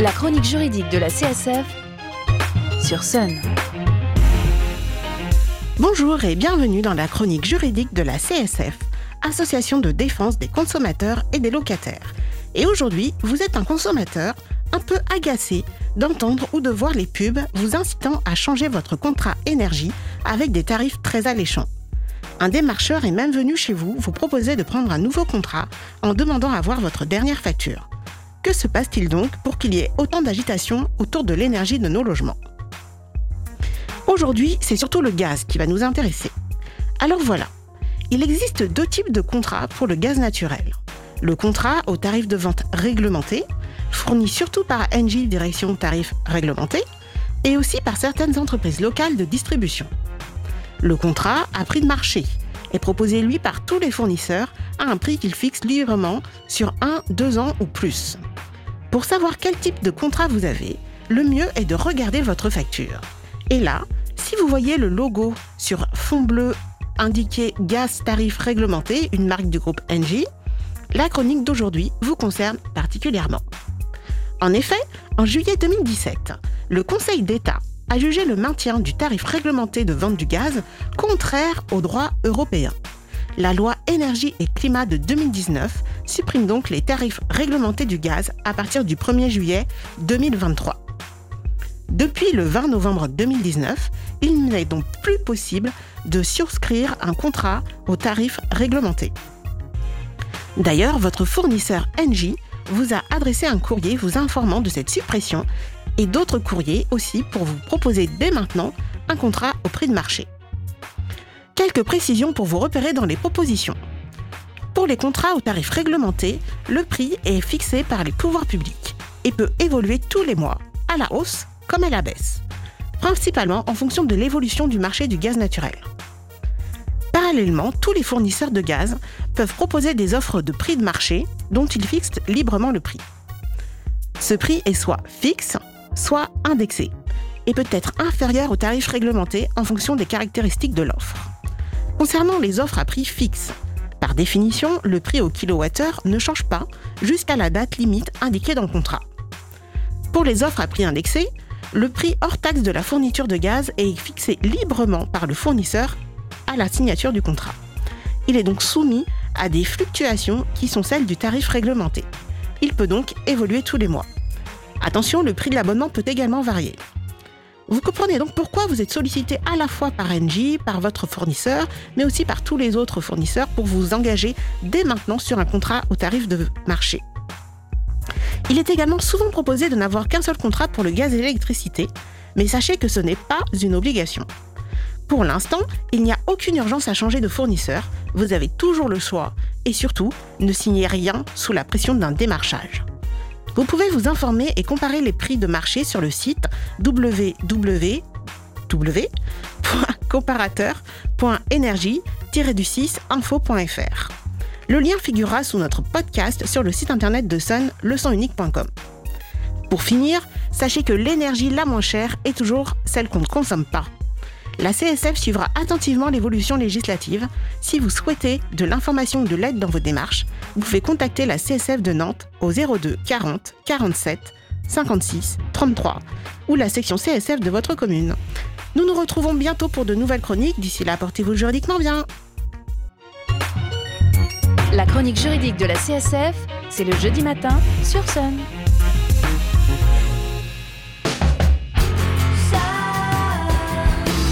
La chronique juridique de la CSF sur Sun. Bonjour et bienvenue dans la chronique juridique de la CSF, Association de défense des consommateurs et des locataires. Et aujourd'hui, vous êtes un consommateur un peu agacé d'entendre ou de voir les pubs vous incitant à changer votre contrat énergie avec des tarifs très alléchants. Un démarcheur est même venu chez vous vous proposer de prendre un nouveau contrat en demandant à voir votre dernière facture. Que se passe-t-il donc qu'il y ait autant d'agitation autour de l'énergie de nos logements Aujourd'hui, c'est surtout le gaz qui va nous intéresser. Alors voilà, il existe deux types de contrats pour le gaz naturel. Le contrat au tarif de vente réglementé, fourni surtout par Engie Direction Tarif Réglementé, et aussi par certaines entreprises locales de distribution. Le contrat à prix de marché est proposé lui par tous les fournisseurs à un prix qu'ils fixent librement sur un, deux ans ou plus. Pour savoir quel type de contrat vous avez, le mieux est de regarder votre facture. Et là, si vous voyez le logo sur fond bleu indiqué gaz tarif réglementé, une marque du groupe Engie, la chronique d'aujourd'hui vous concerne particulièrement. En effet, en juillet 2017, le Conseil d'État a jugé le maintien du tarif réglementé de vente du gaz contraire au droit européen. La loi énergie et climat de 2019 supprime donc les tarifs réglementés du gaz à partir du 1er juillet 2023. Depuis le 20 novembre 2019, il n'est donc plus possible de souscrire un contrat au tarif réglementé. D'ailleurs, votre fournisseur Engie vous a adressé un courrier vous informant de cette suppression et d'autres courriers aussi pour vous proposer dès maintenant un contrat au prix de marché. Quelques précisions pour vous repérer dans les propositions. Pour les contrats au tarif réglementé, le prix est fixé par les pouvoirs publics et peut évoluer tous les mois, à la hausse comme à la baisse, principalement en fonction de l'évolution du marché du gaz naturel. Parallèlement, tous les fournisseurs de gaz peuvent proposer des offres de prix de marché dont ils fixent librement le prix. Ce prix est soit fixe, soit indexé, et peut être inférieur au tarif réglementé en fonction des caractéristiques de l'offre. Concernant les offres à prix fixe, par définition, le prix au kilowattheure ne change pas jusqu'à la date limite indiquée dans le contrat. Pour les offres à prix indexé, le prix hors taxe de la fourniture de gaz est fixé librement par le fournisseur à la signature du contrat. Il est donc soumis à des fluctuations qui sont celles du tarif réglementé. Il peut donc évoluer tous les mois. Attention, le prix de l'abonnement peut également varier. Vous comprenez donc pourquoi vous êtes sollicité à la fois par Engie, par votre fournisseur, mais aussi par tous les autres fournisseurs pour vous engager dès maintenant sur un contrat au tarif de marché. Il est également souvent proposé de n'avoir qu'un seul contrat pour le gaz et l'électricité, mais sachez que ce n'est pas une obligation. Pour l'instant, il n'y a aucune urgence à changer de fournisseur, vous avez toujours le choix, et surtout, ne signez rien sous la pression d'un démarchage. Vous pouvez vous informer et comparer les prix de marché sur le site www.comparateur.energie-du6info.fr. Le lien figurera sous notre podcast sur le site internet de Sun, leçonunique.com. Pour finir, sachez que l'énergie la moins chère est toujours celle qu'on ne consomme pas. La CSF suivra attentivement l'évolution législative. Si vous souhaitez de l'information ou de l'aide dans vos démarches, vous pouvez contacter la CSF de Nantes au 02 40 47 56 33 ou la section CSF de votre commune. Nous nous retrouvons bientôt pour de nouvelles chroniques. D'ici là, portez-vous juridiquement bien. La chronique juridique de la CSF, c'est le jeudi matin sur Sun.